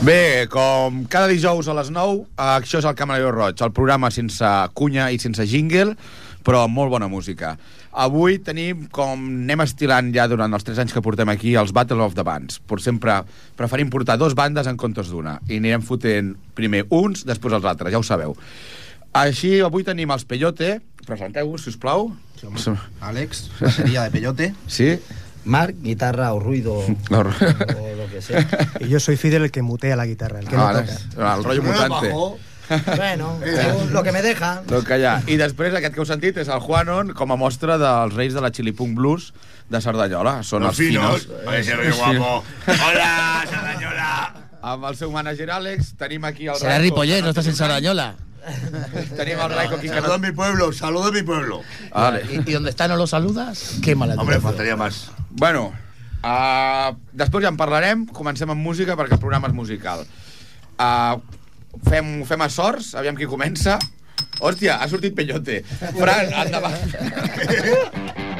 Bé, com cada dijous a les 9, això és el Camaleó Roig, el programa sense cunya i sense jingle, però amb molt bona música. Avui tenim, com anem estilant ja durant els 3 anys que portem aquí, els Battle of the Bands. Per sempre preferim portar dos bandes en comptes d'una. I anirem fotent primer uns, després els altres, ja ho sabeu. Així, avui tenim els Peyote. Presenteu-vos, si us plau. Àlex, batería de peyote. Sí? Marc, guitarra o ruido No. o lo que sea. Y yo soy Fidel el que mutea la guitarra, el que Ah, no toca. El rotllo mutante. Bueno, lo que me deja. Lo que hi ha. I després, aquest que heu sentit és el Juanon com a mostra dels reis de la Chili Punk Blues de Cerdanyola. Són els, finos. Ese rollo guapo. Hola, Sardañola. Amb el seu manager Àlex, tenim aquí el Será Ripollet, no estás en Sarañola. Tenim el Raico aquí que Saludo a mi pueblo, saludo a mi pueblo. Vale. ¿Y, y dónde está no lo saludas? Qué mala Hombre, faltaría más. Bueno, uh, després ja en parlarem. Comencem amb música perquè el programa és musical. Uh, fem, fem a sorts, aviam qui comença. Hòstia, ha sortit Peyote. Fran, endavant.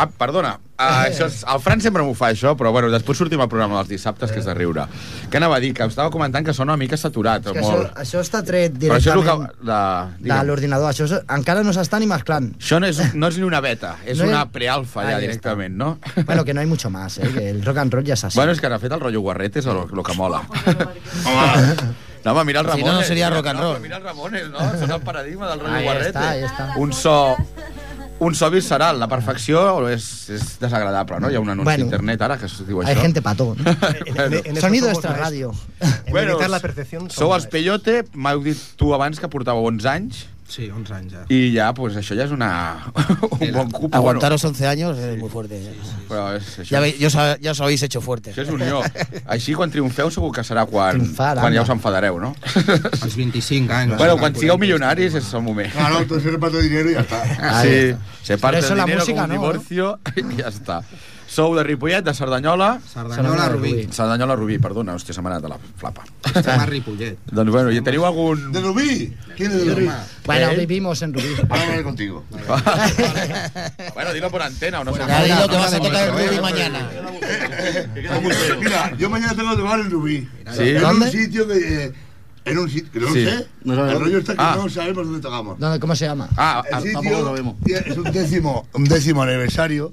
Ah, perdona. Uh, això és, el Fran sempre m'ho fa, això, però bueno, després sortim al programa dels dissabtes, que és de riure. Què anava a dir? Que estava comentant que sona una mica saturat, És que això, molt. això està tret Però això és el directament que... De, de l'ordinador. Això és, encara no s'està ni mesclant. Això no és, no és ni una beta, és No hi- una prealfa ja directament, no? Bueno, que no hay mucho más, ¿eh? que el rock and roll ya es así. Bueno, és que de fet el rotllo guarret és el, el que mola. Home, No, home, mira el Si Ramones. no, no seria rock and no, roll. però Mira el Ramones, no? Això és el paradigma del rotllo Ahí está, ahí está. Un so... Un so visceral. La perfecció és, és desagradable, no? Hi ha un anunci Bueno. a internet ara que es diu Hay això. gente para todo. ¿no? Bueno. En eso Sonido extra radio. En Bueno, la Sou els Peyote, m'heu dit tu abans que portàveu 11 anys, Sí, 11 anys ja. i ja, pues, això ja és una... un bon cupo. Aguantaros 11 años es muy fuerte. Bueno, però és, això, Ya, veis, ya, os, ha- ya os habéis hecho fuertes. això és unió. Així, quan triomfeu, segur que serà quan, Triomfar, quan ja us enfadareu, no? Als 25 anys. bueno, quan sigueu milionaris és el moment. claro, entonces se reparte dinero y ya está. Sí, se parte el dinero música, un no? divorcio i ja està. Sou de Ripollet, de Cerdanyola... Sardanyola, Rubí. Cerdanyola, Rubí, perdona, hòstia, se m'ha anat a la flapa. Estem a Ripollet. doncs bueno, i teniu algun... ¿De Rubí? ¿Quién es de Rubí? Bueno, ¿Eh? vivimos en Rubí. Ahora hablaré contigo. bueno, dilo por antena o no sé. Ya digo que vas a tocar Bueno, Ruby bueno, mañana. Mira, yo mañana tengo que tocar en Rubí. ¿Sí? En ¿Dónde? un sitio que... eh, en un sitio que no Sí. sé. el rollo está que Ah. no sabemos dónde tocamos. ¿Dónde, ¿Cómo se llama? Ah, El sitio tiene- es un décimo, un décimo aniversario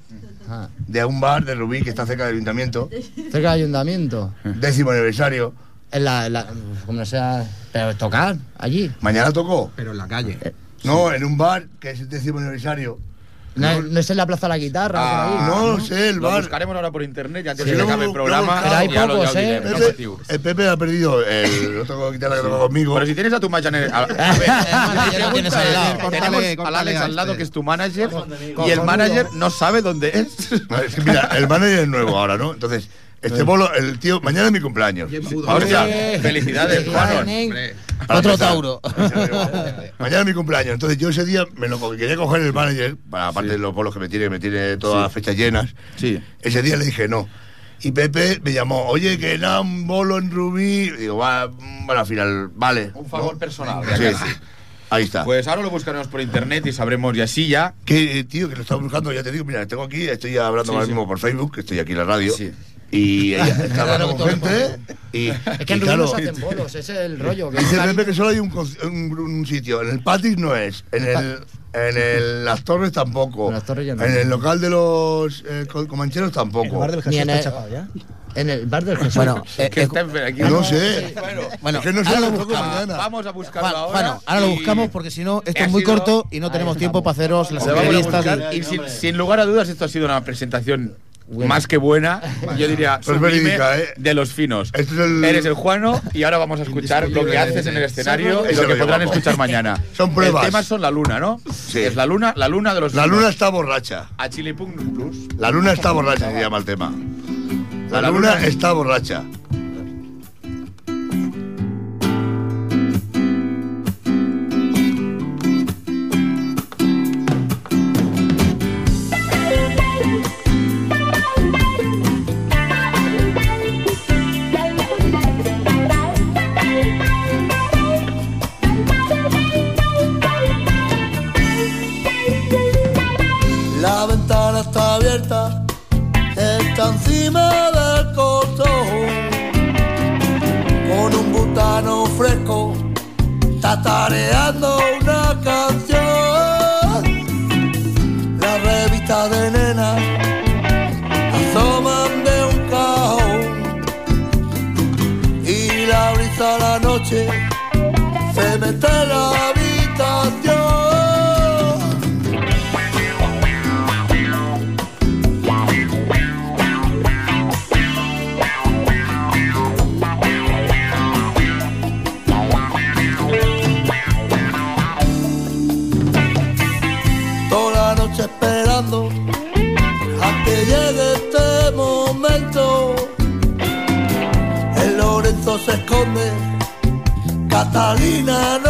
Ah, de un bar de Rubí que está cerca del ayuntamiento. cerca del ayuntamiento. Décimo aniversario. En la, en la- como sea, pero tocar allí. Mañana tocó. Pero en la calle. No, en un bar que es el décimo aniversario. No, no es en la Plaza de la Guitarra. Ah, ahí. no, sé, el lo bar. buscaremos ahora por internet y antes Sí, de que acabe el programa. Pero hay ya lo- ya pocos, lo ¿eh? no Pepe, el Pepe ha perdido el otro guitarra que toca conmigo. Pero si tienes a tu manager... A, a ver, ya lo tienes al lado. tenemos Córtale, al córtale Alex al lado, que es tu manager, y el manager no sabe dónde es. Mira, el manager es nuevo ahora, ¿no? Entonces, este bolo, el tío, mañana es mi cumpleaños. Hostia, felicidades, Juan. Otro. Tauro. Mañana es mi cumpleaños. Entonces yo ese día me lo quería coger el manager, para, aparte de los bolos que me tiene, que me tiene todas Sí. las fechas llenas. Sí. Ese día le dije no. Y Pepe me llamó, oye, que nada, un bolo en Rubí. Y digo, va, mm, bueno, al final, vale. Un favor ¿no? personal. Sí, sí. Ahí está. Pues ahora lo buscaremos por internet y sabremos, y así ya. Que, tío, que lo estaba buscando, ya te digo, mira, tengo aquí, estoy hablando Sí, ahora sí. mismo por Facebook, que estoy aquí en la radio. Sí. Y ella está hablando con Claro, gente. Y, Es que y en Rubí claro, no se hacen bolos, ese es el rollo. Que Dice Pepe que solo hay un, un, un sitio. En el Patis no es. En el. En el, las torres tampoco. En las Torres ya no. En el local de los eh, co- comancheros El tampoco. bar del Ni en está el- chapado ya. En el bar del Jesús. Bueno, eh, Que eh, está en- aquí. No sé. bueno, que no sé ahora lo buscamos. Vamos a buscarlo Juan, ahora. Juan, ahora lo y- buscamos porque si no, esto es muy sido- corto y no tenemos tiempo para haceros las entrevistas. buscar y sin, sin lugar a dudas esto ha sido una presentación más que buena, yo diría verídica, ¿eh? de los finos. Este es el- Eres el Juano y ahora vamos a escuchar lo que haces en el escenario y lo que podrán guapo. escuchar mañana. Son pruebas. El tema son la luna, ¿no? Sí. Es la luna, la luna de los La finos. luna está borracha. A Chile Punk Plus. La luna está borracha, se llama el tema. La, La luna, luna- está borracha. Encima del. Con un butano fresco, está tareando una canción. Las revistas de nena asoman de un cajón. Y la brisa a la noche se mete la Catalina,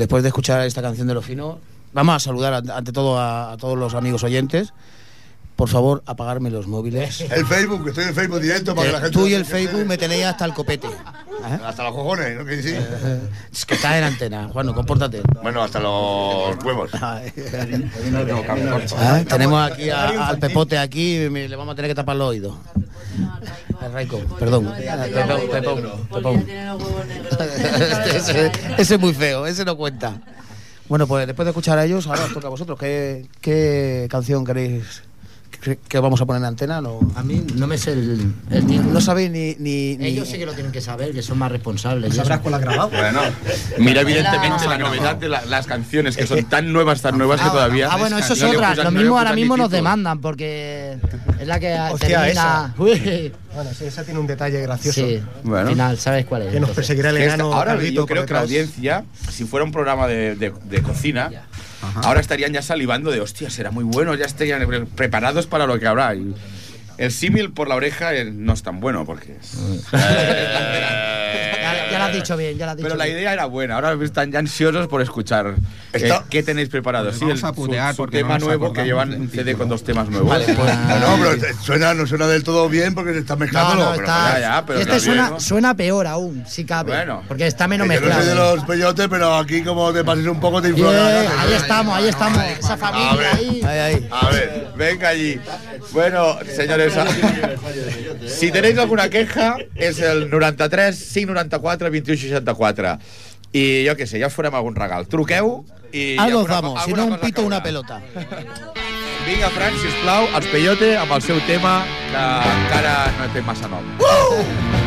después de escuchar esta canción de Lo Fino, vamos a saludar an- ante todo a, a todos los amigos oyentes. Por favor, apagarme los móviles. El Facebook, que estoy en Facebook directo para que la Eh, gente. tú y el Facebook me tenéis hasta el copete. ¿Eh? Hasta los cojones, ¿no? Que sí. Es que estás en antena, Juan, compórtate. Bueno, hasta los huevos. Ah, Tenemos aquí a- al Pepote aquí, me- le vamos a tener que tapar los oídos. Al Raico, perdón. Pepón, ese, ese es muy feo, ese no cuenta. Bueno, pues después de escuchar a ellos, ahora os toca a vosotros. ¿Qué, qué canción queréis que, vamos a poner en antena? No, A mí no me sé el, el título. no sabéis ni... ni, ni- Ellos sí que lo tienen que saber, que son más responsables. y ¿Sabrás cuál has grabado? Bueno, mira evidentemente La- la novedad de la- las canciones, que son tan nuevas, tan nuevas que Ah, todavía... ah, bueno, eso es otra. Lo mismo ahora mismo nos demandan porque es la que Hostia, termina. Bueno, sí, esa tiene un detalle gracioso. sí, Bueno. al final, ¿sabes cuál es? Que nos Entonces, perseguirá el Que esta- enano. ahora yo creo que la audiencia, si fuera un programa de, de- de cocina, ahora estarían ya salivando de, hostia, será muy bueno, ya estarían pre- preparados para lo que habrá. Y el símil por la oreja eh, no es tan bueno, porque... es- Ya, ya lo has dicho bien, ya lo has dicho Pero la bien. idea era buena, ahora están ya ansiosos por escuchar eh, qué tenéis preparado. Pues Sí, vamos el- a putear su, su porque tema no nos nuevo, que acordamos llevan del un CD título. con dos temas nuevos. Vale, pues- No, pero te- suena, no suena del todo bien porque se está No, mezclándolo. no, pero está. ya, ya, pero y este está bien, suena, ¿no? suena peor aún, si cabe. Bueno. porque está menos que yo no mezclado. soy de los peyotes, pero aquí como te pases un poco te Eh, gana. ahí estamos, ahí estamos. Esa A familia ver. ahí. Ahí, ahí. A ver, Venga allí. Bueno, señores, si tenéis alguna queja, és el 93 594 21 64. I jo què sé, ja us farem algun regal. Truqueu i... Algo os alguna- damos, si no un pito, una pelota. Vinga, Fran, sisplau, els Peyote amb el seu tema que encara no té massa nom. Deseo,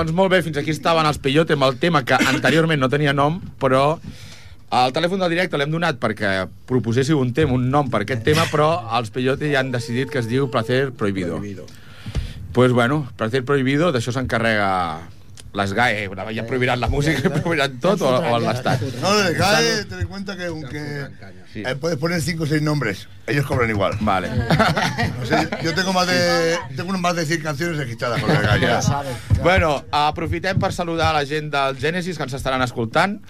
Doncs molt bé, fins aquí estaven els Peyote amb el tema que anteriorment no tenia nom, però al telèfon del directe l'hem donat perquè proposéssiu un tema, un nom per aquest tema, però els Peyote ja han decidit que es diu Placer Prohibido. Prohibido. Pues bueno, Placer Prohibido, d'això s'encarrega les GAE, ja prohibiran la música, prohibiran tot o, o l'Estat. No, le cae, ten en cuenta que aunque Sí. eh, puedes poner cinco o seis nombres, ellos cobran igual. Vale. O sea, yo tengo más de tengo más de 100 canciones registradas con el gallo. Ja. Bueno, aprofitem per saludar la gent del Genesis que ens estaran escoltant.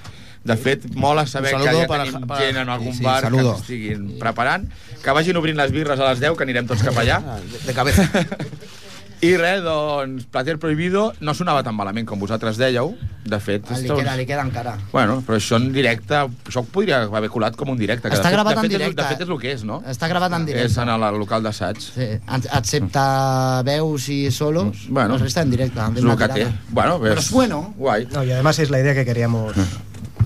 De fet, mola saber que saludo ja para- tenim para- gent en algun Sí, sí, bar saludos. que estiguin preparant. Que vagin obrint les birres a les 10, que anirem tots cap allà. Ah, de, de cabeza. I res, doncs, Placer Prohibido no sonava tan malament com vosaltres dèieu. De fet, Ah, li esto- queda, li queda encara. Bueno, però això en directe, això podria haver colat com un directe. Que Està de fet, gravat de en fet, és- directe. De fet, és el que és, no? Està gravat en directe. És en el local d'assaig. Sí, ex- excepte veus i solos, Bueno, la resta en directe. És el que té. Bueno, ves, Però és bueno. Guai. No, y además es la idea que queríamos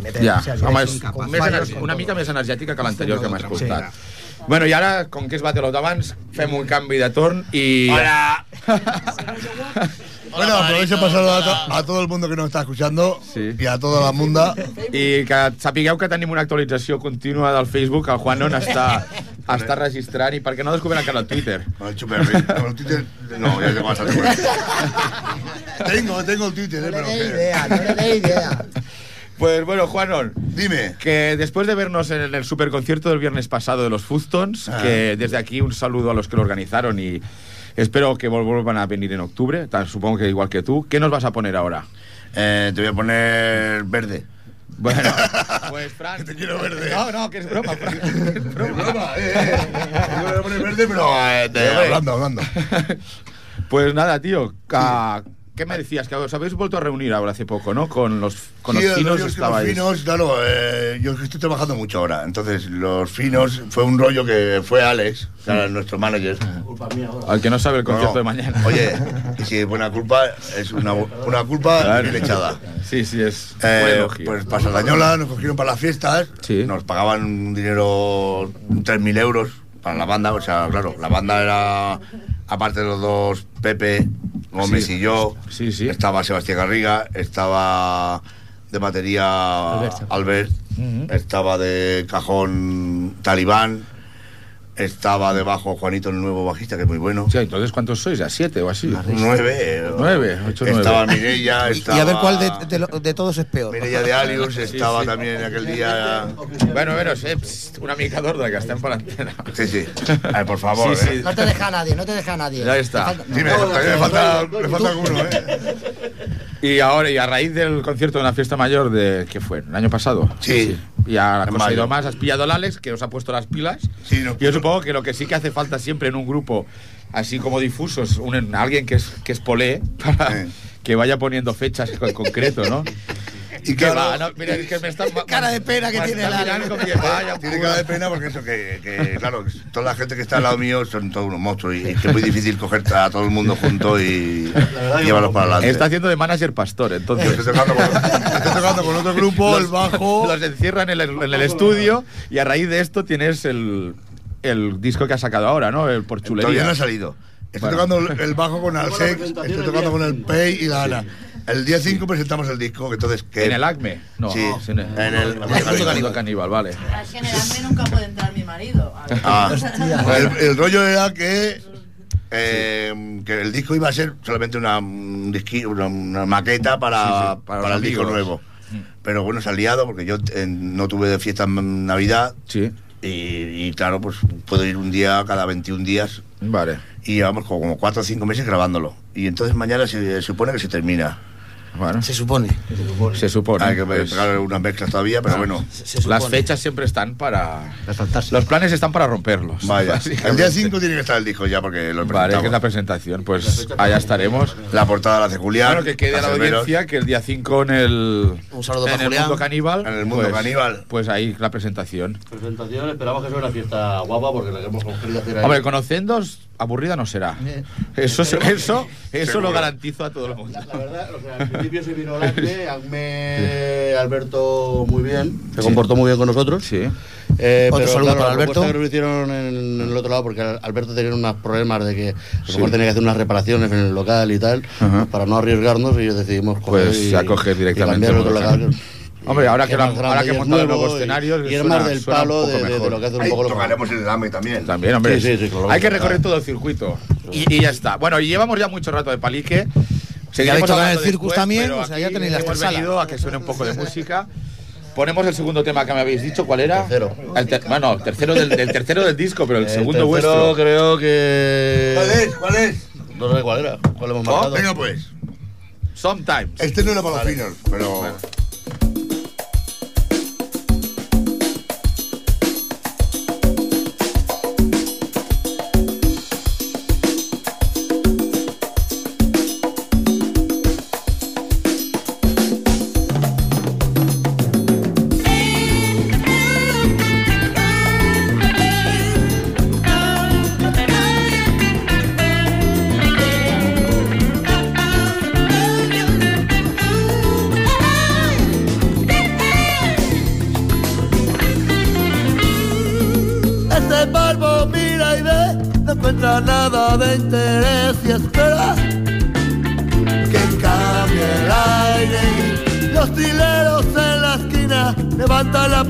meter. Ja, o sea, home, és con més una mica més energètica que l'anterior que hem escoltat. Sí. Bueno, i ara, com que és Battle of d'abans, fem un canvi de torn i... Hola! Bueno, aprovecho para saludar a, a todo el mundo que nos está escuchando Sí. y a toda la munda. I que sapigueu que tenim una actualització contínua del Facebook, el Juanon està, està registrant i perquè no descobrim encara el Twitter. El chuperri. El Twitter. No, bastante. con eso. tengo, tengo el Twitter, No eh, le pero. dé que- idea, no le dé idea. Pues bueno, Juanon, Dime. que después de vernos en el superconcierto del viernes pasado de los Fustons, Ah. que desde aquí un saludo a los que lo organizaron y espero que vuelvan a venir en octubre, tal, supongo que igual que tú, ¿qué nos vas a poner ahora? Eh, te voy a poner verde. Bueno, pues Fran... Que te quiero verde. No, no, que es broma, Fran. Es broma. Broma, eh, eh. Te voy a poner verde, pero. eh, hablando, hablando. Pues nada, tío, ca- ¿qué me decías? Que os habéis vuelto a reunir ahora hace poco, ¿no? Con los, con Sí, los finos rollo es que los estabais... finos, claro, eh, yo estoy trabajando mucho ahora. Entonces, los finos fue un rollo que fue Alex, que era nuestro manager. Al que no sabe el concierto No, de mañana. Oye, y si es buena culpa, es una, una culpa Claro. bien echada. Sí, sí, es Eh, pues para Sardañola nos cogieron para las fiestas, Sí. nos pagaban un dinero, 3.000 euros para la banda, o sea, claro, la banda era, aparte de los dos, Pepe, Gómez Sí. y yo, Sí, sí. estaba Sebastián Garriga, estaba de batería Albert. Albert, estaba de cajón Talibán, estaba de bajo Juanito, el nuevo bajista, que es muy bueno. Sí, entonces, ¿cuántos sois? ¿A siete o así? Nueve. eh, Nueve, ocho, nueve. Estaba Mireia, estaba... Y a ver cuál de, de de todos es peor. Mireia de Alius estaba sí. también en aquel día. Bueno, bueno, eh, pst, una mica d'ordre, que estem per antena. Sí, sí. Ay, por favor. Sí, sí. eh. No te deja nadie, no te deja nadie. Ya está. Falta- Sí, me falta, me falta alguno, ¿eh? Y ahora, y a raíz del concierto de la fiesta mayor de, ¿qué fue? ¿El año pasado? Sí. Y a la En cosa ha ido más, has pillado al Alex, que os ha puesto las pilas. Sí, no. Yo supongo que lo que sí que hace falta siempre en un grupo así como difuso es un, alguien que es, que es polé para Sí. que vaya poniendo fechas en concreto, ¿no? Y Que claro, va, no, mira, es que me está... Cara de pena que me tiene que vaya, Tiene cara de pena porque eso, que, que, claro, toda la gente que está al lado mío son todos unos monstruos y, y que es muy difícil coger a todo el mundo junto y llevarlos para adelante. Está haciendo de manager pastor, entonces... estoy tocando, con, estoy tocando con otro grupo, el bajo. Los encierran en el, en el estudio y a raíz de esto tienes el, el disco que ha sacado ahora, ¿no? El por Todavía chulería. no ha salido. Estoy Bueno. tocando el- el bajo con Alsex, estoy tocando con el Pay y la Ana. El día 5 presentamos el disco, que entonces... Que ¿En el ACME? No, Sí, en el, en el- Mundo Caníbal. Caníbal, vale. Es que en el ACME nunca puede entrar mi marido. Ah, el, el rollo era que, eh, que el disco iba a ser solamente una, un disqui- una, una maqueta para, Sí, sí, para, para el los disco amigos. nuevo. Pero bueno, se ha liado porque yo eh, no tuve de fiesta en Navidad Sí, y, y claro, pues puedo ir un día cada 21 días vale. y llevamos como, como 4 o 5 meses grabándolo. Y entonces mañana se, supone que se termina. Bueno, Se supone. se supone. Hay que pegar unas mezclas todavía, pero bueno. Se, se supone. las fechas siempre están para... Los planes están para romperlos. Vaya, el día 5 tiene que estar el disco ya porque lo Vale, que es la presentación. Pues allá estaremos. La portada la hace Julián. Claro, que quede a la audiencia que el día 5 en el... Un saludo en para el Julián. Mundo Caníbal. En el Mundo pues, Caníbal. Pues ahí la presentación. Presentación, esperamos que sea una fiesta guapa porque la que hemos querido hacer ahí. Hombre, conociéndos, aburrida no será. Eh, Eso, eso, eso Seguro. lo garantizo a todo el mundo. La verdad, o sea, principio se vino Lacre, Acme, Alberto muy bien, se comportó muy bien con nosotros. Sí. Eh, Otro pero saludo claro, para Alberto. que nos hicieron en, el otro lado, porque Alberto tenía unos problemas de que a lo mejor tenía que hacer unas reparaciones en el local y tal, Ajá. para no arriesgarnos, y decidimos coger Pues y, y directamente local. Hombre, ahora que, ahora que hemos montado nuevo nuevos escenarios, y es suena- más del palo de, de- de lo que hace un Ahí poco tocaremos el Dame también. También, hombre. Sí, sí, sí, claro. Hay que recorrer todo el circuito. Y, y ya está. Bueno, y llevamos ya mucho rato de palique. Seguiremos hablando el Circus después, también, o sea, ya tenéis la hemos venido a que suene un poco de música. Ponemos el segundo tema que me habéis dicho, ¿cuál era? Tercero. El ter- bueno, el tercero del, el tercero del disco, pero el, El segundo tercero vuestro. creo que... ¿Cuál es? ¿Cuál es? No sé cuál era, cuál hemos marcado. Venga, pues. Sometimes. Este no era para los finos, pero.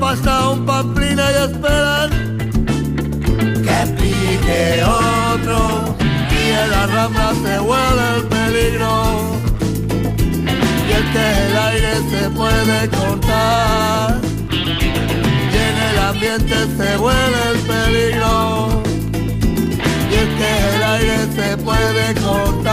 Pasta un pamplina y esperan que pique otro. Y en la rambla se huele el peligro. Y el que el aire se puede cortar. Y en el ambiente se huele el peligro. Y es que el aire se puede cortar.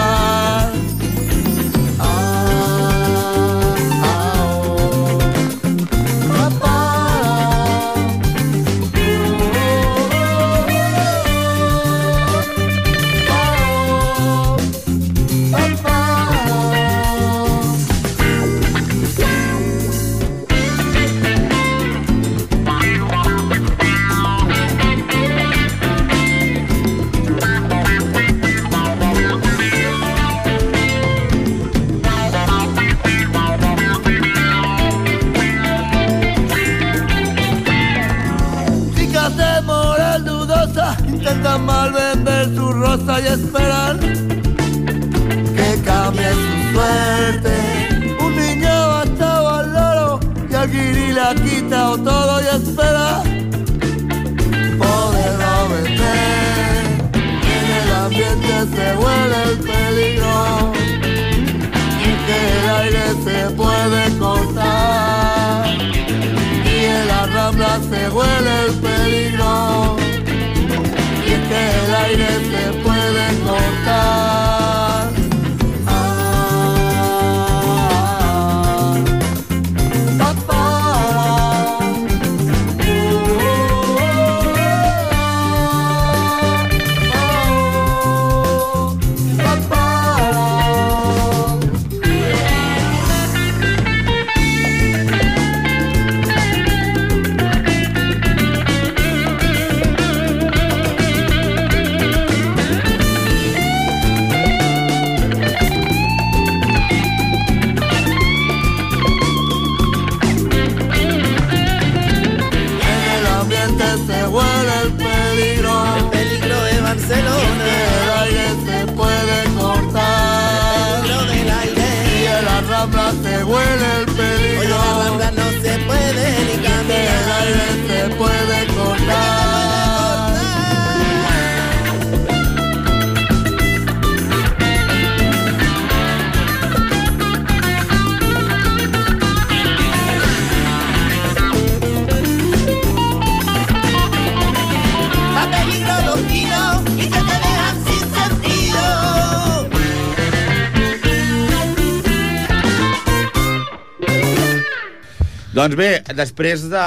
Després de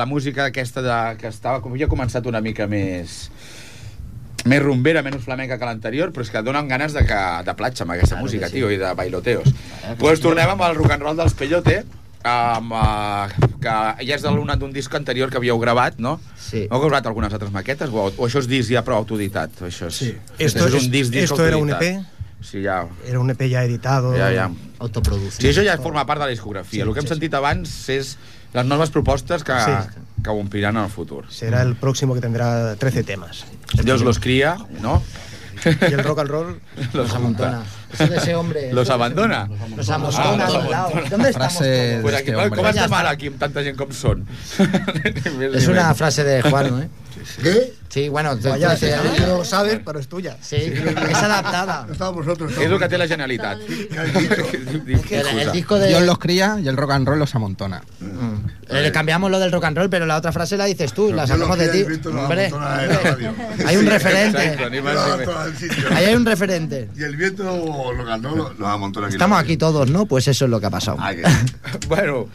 la música aquesta de, que estava, com havia començat una mica més més rumbera, menys flamenca que l'anterior, però és que donen ganes de, que, de platja amb aquesta Claro música, sí. tio, i de bailoteos. Doncs pues tornem amb el rock and roll dels Peyote, amb, uh, que ja és de l'una d'un disc anterior que havíeu gravat, no? Sí. Heu gravat algunes altres maquetes? O, o això és disc ja prou autoditat? Això és, Sí. Esto és un disc, disc esto era un. EP Sí, ja... Era un EP ya editado. Ja, ja. Autoproducido. Sí, això ja forma part de la discografia. Sí, el que hem sí, sentit abans és les noves propostes que, Sí. que ho ompliran en el futur. Será el próximo que tendrá 13 temas. Dios los cría, ¿no? Y el rock and roll. Los amontona. Eso de ese hombre. Los abandona. Los Ah, los abandona. ¿Dónde estamos? Pues aquí, este Ja ara està. aquí amb tanta gent com són? Es una frase de Juan, ¿eh? ¿Qué? Sí, bueno, Vaya, sí, tú lo sabes, pero es tuya. sí, es adaptada. Estamos vosotros. Té la Generalitat. El, disco de... Dios los cría y el rock and roll los amontona. Eh, Le cambiamos lo del rock and roll, pero la otra frase la dices tú, la sacamos de ti. Hombre, hay un referente. Ahí hay un referente. Y el viento lo ganó, lo, amontona aquí. Estamos aquí todos, ¿no? Pues eso es lo que ha pasado. Bueno,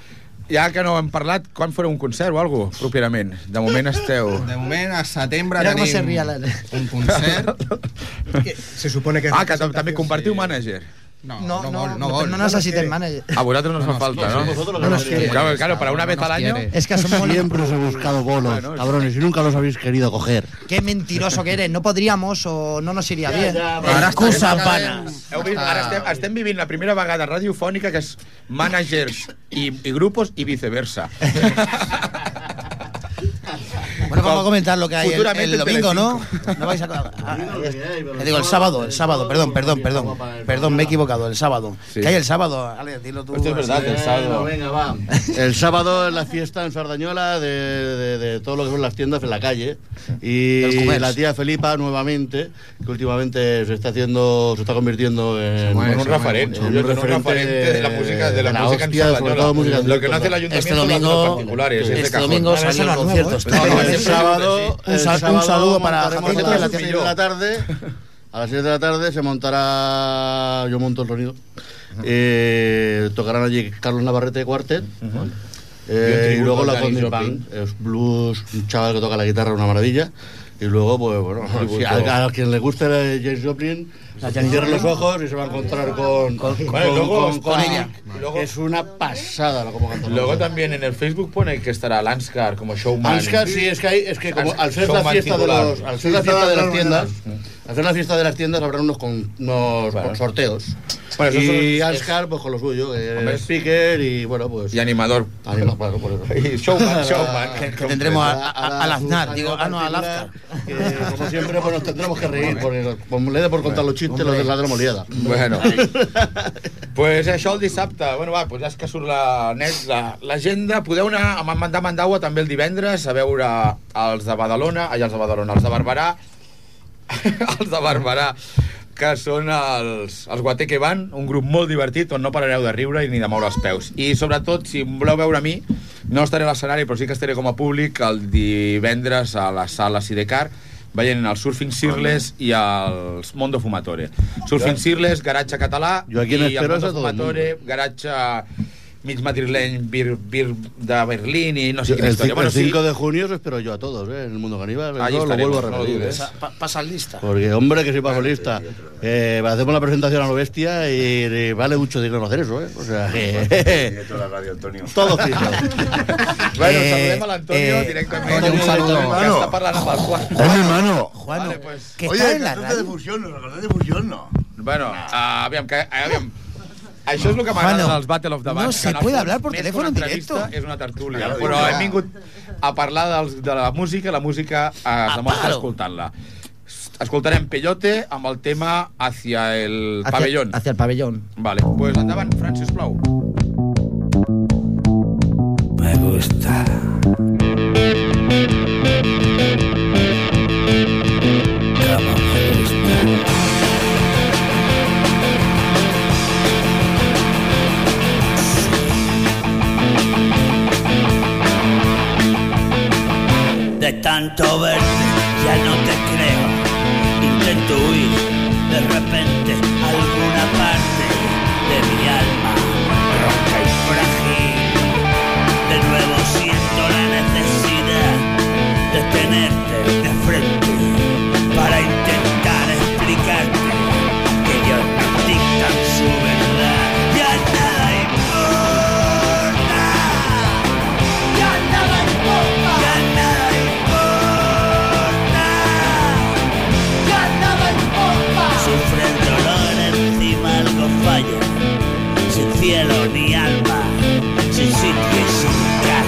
ja que no hem parlat, quan fareu un concert o alguna cosa, properament? De moment esteu... De moment, a setembre Mira tenim la- un concert. Se supone que. Ah, que tam- també compartiu manager. No, No, no, gol, no, no, gol. no necesites manager. A vosaltres no, os falta, ¿no? No nos. Claro, claro, para una No vez nos al año... Es que somos Siempre os he buscado bolos, cabrones, y nunca los habéis querido coger. Qué mentiroso que eres. No podríamos o no nos iría bien. Ara Excusa, pana. Heu vist? Ara estem, estem vivint la primera vegada radiofònica que és managers i, i grupos i viceversa. Bueno, vamos a comentar lo que hay el, domingo, ¿no? No vais a... ah, eh, digo, el sábado, el sábado, perdón, perdón, perdón. Perdón, me he equivocado, el sábado. Sí. ¿Qué hay el sábado? Ale, dilo tú. Hostia, es verdad, el sábado. venga, va. El sábado es la fiesta en Sardañola de, de- de todo lo que son las tiendas en la calle. Y la tía Felipa, nuevamente, que últimamente se está haciendo, se está convirtiendo en, un referente, un referente de la música, de la, de la música hostia, en sobre Sardañola. todo música Lo que no hace el en ayuntamiento Este domingo- particulares, Este cajón. domingo salió el concierto. ¿Eh? el sábado, Un el un sábado saludo para Jacinto a y la las tía 7 de la tarde. A las 7 de la tarde se montará. Yo monto el sonido. Eh, tocarán allí Carlos Navarrete de Quartet. Eh, y luego la. Band, es blues, un chaval que toca la guitarra, una maravilla. Y luego, pues bueno, si a, a quien le guste James Joplin, cierre los ojos y se va a encontrar con, con, con, Bueno, luego con- con ella. luego- es una pasada lo como canta. Luego también en el Facebook pone que estará Lanskar como showman. Anscar, sí, es que, hay, es que como al ser la fiesta de los, al ser la fiesta de las tiendas, ser la fiesta de las tiendas habrá unos con unos con sorteos. Bueno, y Anscar pues con lo suyo, Hombre. speaker y bueno, pues Y animador. anima, bueno, por eso. Y showman, showman. Que, que tendremos a, a, al Aznar, digo, ah, no, particular, Aznar. como siempre, pues nos tendremos que reír, porque como le dé por contar los chistes, los de la de liada. Bueno, pues això el dissabte, bueno, va, pues ja és que surt la net, la- l'agenda, podeu anar a Mandar Mandaua també el divendres a veure els de Badalona, ai, els de Badalona, els de Barberà, els de Barberà, que són els, els Guateque Van, un grup molt divertit on no parareu de riure i ni de moure els peus. I sobretot, si em voleu veure a mi, no estaré a l'escenari, però sí que estaré com a públic el divendres a la sala Sidecar, veient els Surfing Sirles i els Mondo Fumatore. Surfing Sirles, garatge català, Jo aquí i el Mondo el Fumatore, garatge mig madrileny, bir, bir de Berlín i no sé quina El, història. 5, Bueno, sí, de junio os espero yo a todos, ¿eh? en el mundo caníbal. Eso lo vuelvo a no repetir. dudes. ¿eh? Pa- Pasas lista. Porque, hombre, que soy paso lista. Eh, hacemos la presentación a lo bestia y, vale mucho dinero hacer eso, ¿eh? O sea, que... La radio, Antonio. Todo fijo. bueno, Eh, saludem a l'Antonio eh, directament. Antonio, un saludo. Està parlant amb el Juan. Oye, hermano. Juan, Vale, pues. que Oye, está en la cantantes de radio. fusión, ¿nos acordás de fusión, no? Bueno, uh, aviam, que, aviam. Això és el que m'agrada Juano, dels Battle of the no Bands. se en el puede fons, hablar por teléfono en directo. És una tertúlia, Claro, però hem ja. vingut a parlar dels, de la música, la música eh, es demostra palo. escoltant-la. Escoltarem Peyote amb el tema Hacia el Hacia- Pabellón. Hacia el pabellón. Vale, pues endavant, Fran, sisplau. Me gusta. Tanto verte ya no te creo. Intento huir de repente alguna parte de mi alma cielo ni alma, sin sitio y sin casa.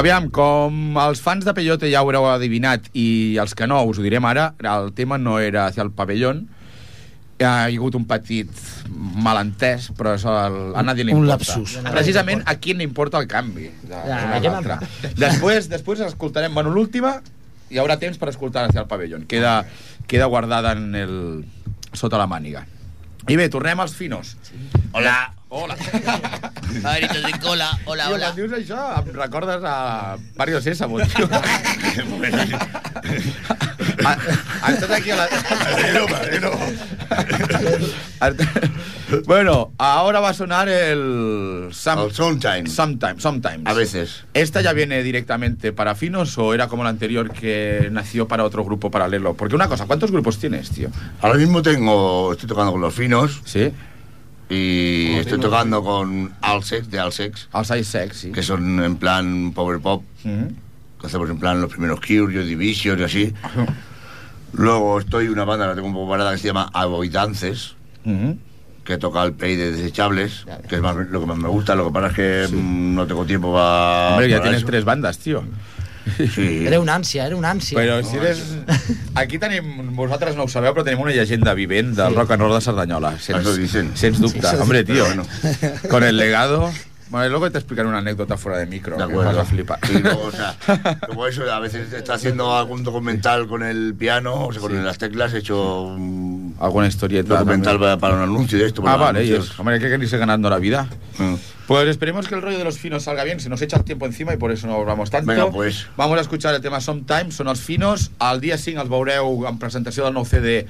Aviam, com els fans de Peyote ja ho haureu adivinat i els que no, us ho direm ara, el tema no era hacia el pavellón, hi ha hagut un petit malentès, però això el, a nadie li Un importa. lapsus. Precisament a qui li importa el canvi. De, Ja, una a què l'altra. me'n després, després escoltarem, bueno, l'última hi haurà temps per escoltar hacia el pavellón. Queda, queda guardada en el, sota la màniga. I bé, tornem als finos. Hola. Hola. Pajaritos de cola. Hola, hola. quan dius això, em recordes a Barrio Sésamo, tio. Ah, ah, Estàs aquí a la... bueno, ahora va a sonar el... Some- El Sometimes. Sometimes, sometimes. A veces. ¿Esta ya viene directamente para finos o era como la anterior que nació para otro grupo paralelo? Porque una cosa, ¿cuántos grupos tienes, tío? Ahora mismo tengo, estoy tocando con los finos Sí. Y estoy tocando con Alsex, de Alsex, Ice Sex, sí. que son en plan power pop, Mm. que hacemos en plan los primeros Cure, Division y así. Luego estoy una banda, la tengo un poco parada, que se llama Avoidances, que toca el pay de desechables, que es más, lo que más me gusta, lo que pasa es que mm, no tengo tiempo para... Hombre, ya para tienes eso. tres bandas, tío. Sí. Era una ànsia, era una ànsia. Però si eres... Aquí tenim, vosaltres no ho sabeu, però tenim una llegenda vivent del rock and roll de Cerdanyola. Eso dicen. Sens dubte. Sí, Hombre, tío, Bueno. con el legado... Bueno, y luego te explicaré una anécdota fuera de micro. De que vas a flipar. Y luego, o sea, como eso, a veces está haciendo algún documental con el piano, o sea, con las teclas, he hecho un Alguna historieta. documental también. para, para un anuncio de esto. Ah, vale, es, hombre, hay que irse ganando la vida. Mm. Pues esperemos que el rollo de los finos salga bien. Se nos echa el tiempo encima y por eso no hablamos tanto. Venga, pues. Vamos a escuchar el tema Sometimes, són els finos. Al dia 5 els veureu en presentació del nou CD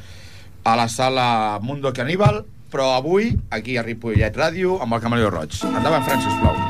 a la sala Mundo Caníbal, però avui, aquí a Ripollet Ràdio, amb el Camaleó Roig. Endavant, Fran, sisplau.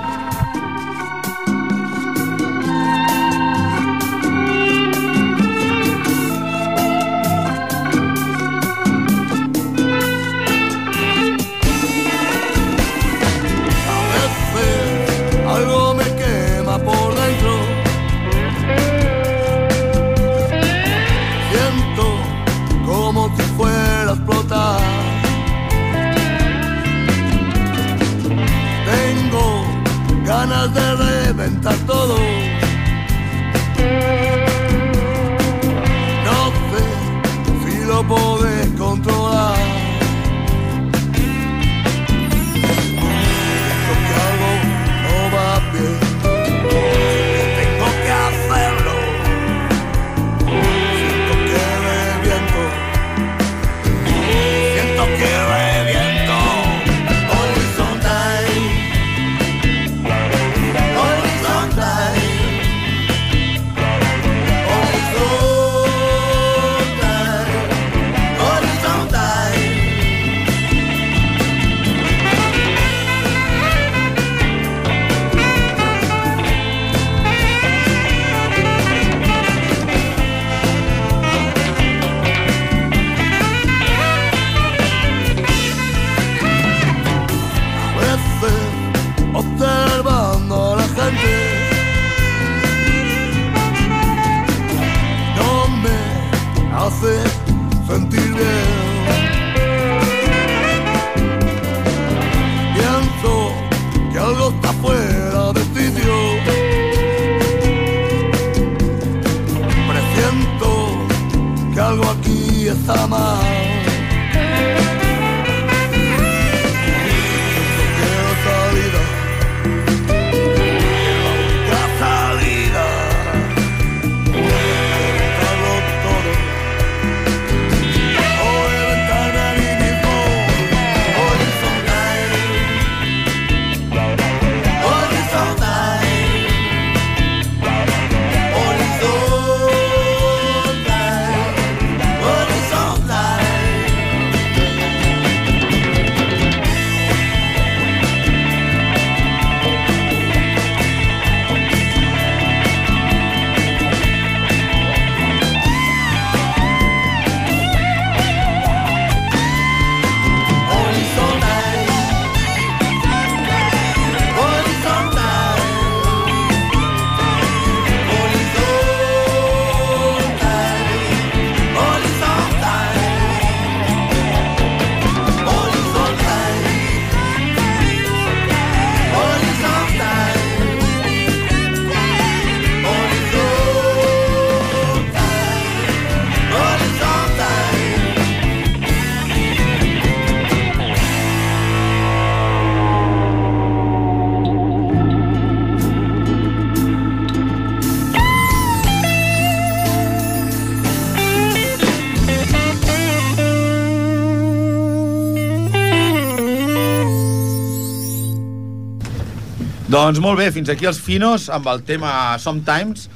Doncs molt bé, fins aquí els finos amb el tema Sometimes.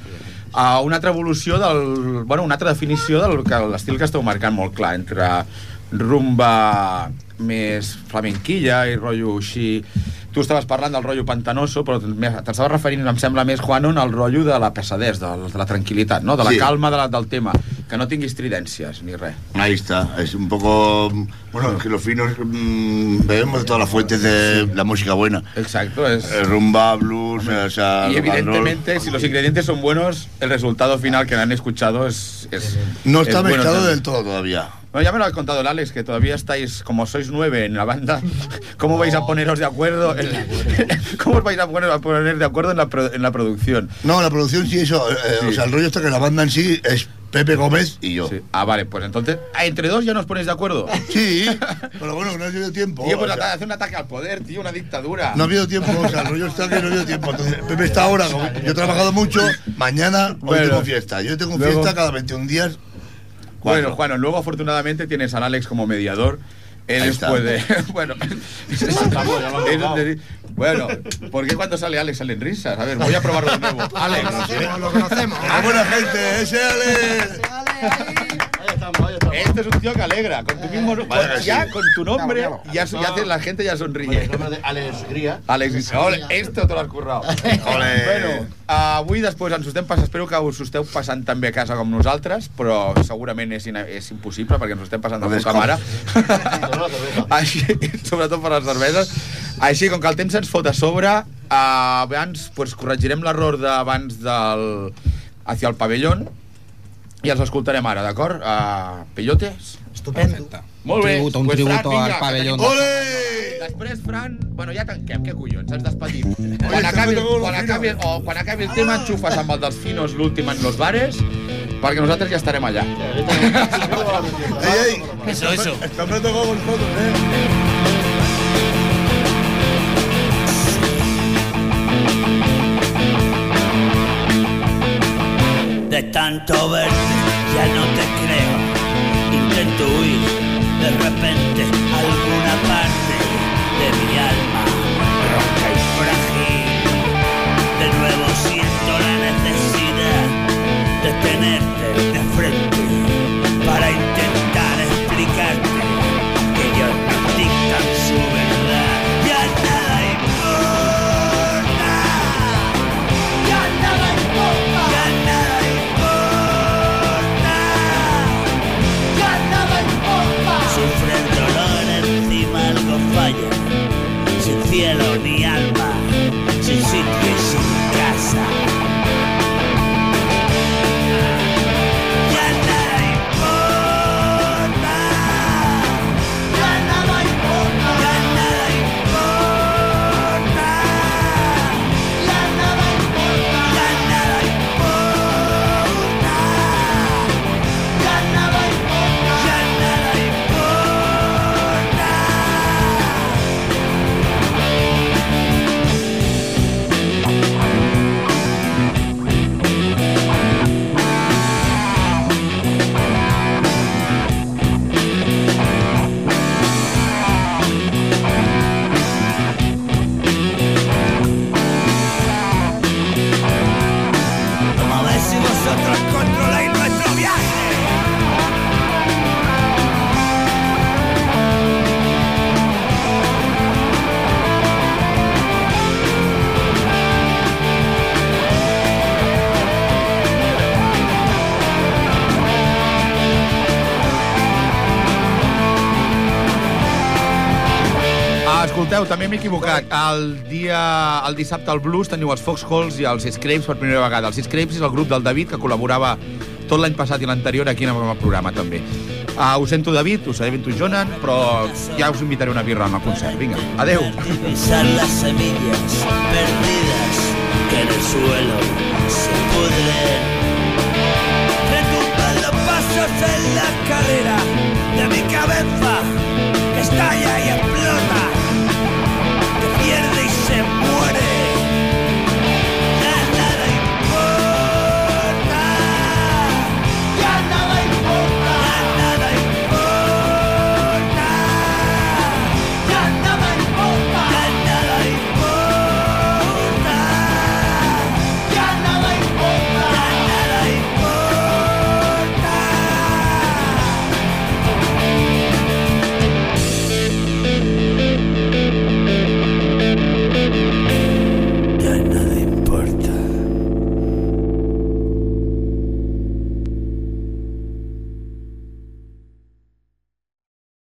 Uh, una altra evolució del... Bueno, una altra definició del que l'estil que esteu marcant molt clar entre rumba més flamenquilla i rotllo així... Tu estaves parlant del rotllo pantanoso, però t'estaves referint, em sembla més, Juan, al rotllo de la pesadez, de, de la tranquil·litat, no? de la Sí. calma de la, del tema, que no tinguis tridències ni res. Ahí está, es un poco. Bueno, es que los finos mm, bebemos de todas las fuentes de la música buena. Exacto, es. Eh, rumba, blues, o sea. Y evidentemente, si los ingredientes son buenos, el resultado final que han escuchado es. es No es está bueno mezclado también. del todo todavía. Bueno, ya me lo ha contado el Alex, que todavía estáis, como sois nueve en la banda, ¿cómo vais a poneros de acuerdo? en- ¿Cómo os vais a poner, a poner de acuerdo en la, pro- en la producción? No, la producción sí, eso. eh, Sí. O sea, el rollo está que la banda en sí es Pepe Gómez y yo. Sí. Ah, vale, pues entonces, ah, ¿entre dos ya nos ponéis de acuerdo? Sí, pero bueno, no ha habido tiempo. Tío, pues o sea, hace un ataque al poder, tío, una dictadura. no ha habido tiempo, o sea, el rollo está que no ha habido tiempo. Entonces, Pepe está ahora, yo he trabajado mucho, mañana hoy Bueno. tengo fiesta. Yo tengo Luego- fiesta cada 21 días. Bueno, Juan, luego afortunadamente tienes al Alex como mediador. Él puede. Bueno, bueno, ¿por qué cuando sale Alex salen risas? A ver, voy a probarlo de nuevo. Alex, Lo conocemos. ¡Qué buena gente! ¡Ese Ale! Este es un tío que alegra. Con tu mismo no- Vaya que ya sí. con tu nombre, ya, ya hace- la gente ya sonríe. Alex Gría. Alex ole, esto te l'has currat. Ole. Bueno, avui després ens ho estem passant, espero que us ho esteu passant tan bé a casa com nosaltres, però segurament és, ina, és impossible perquè ens ho estem passant de poca mare. Així, sobretot per les cerveses. Així, com que el temps ens fot a sobre, eh, abans pues, corregirem l'error d'abans del... hacia el pavellón i els escoltarem ara, d'acord? Uh, Peyotes? Estupendo. Molt bé. tributo, un Pues, tributo Fran, al pavellón. tenim- ¡Ole! Després, Fran, bueno, ja tanquem, què collons, ens despedim. Quan acabi, quan, acabi, o, quan acabi el tema, enxufes amb el dels finos l'últim en los bares, perquè nosaltres ja estarem allà. ¡Ey, ey! Eso, eso. Está tocado con nosotros, ¿eh? De tanto verte ya no te creo. escolteu, també m'he equivocat. El dia, el dissabte al Blues teniu els Foxholes i els Scrapes per primera vegada. Els Scrapes és el grup del David que col·laborava tot l'any passat i l'anterior aquí en el programa, també. Uh, us sento, David, us sento, Jonan, però ja us invitaré una birra al concert. Vinga, adeu. Deixar las semillas perdidas que en el suelo se pudren. Retumban los pasos en la escalera de mi cabeza que está ahí en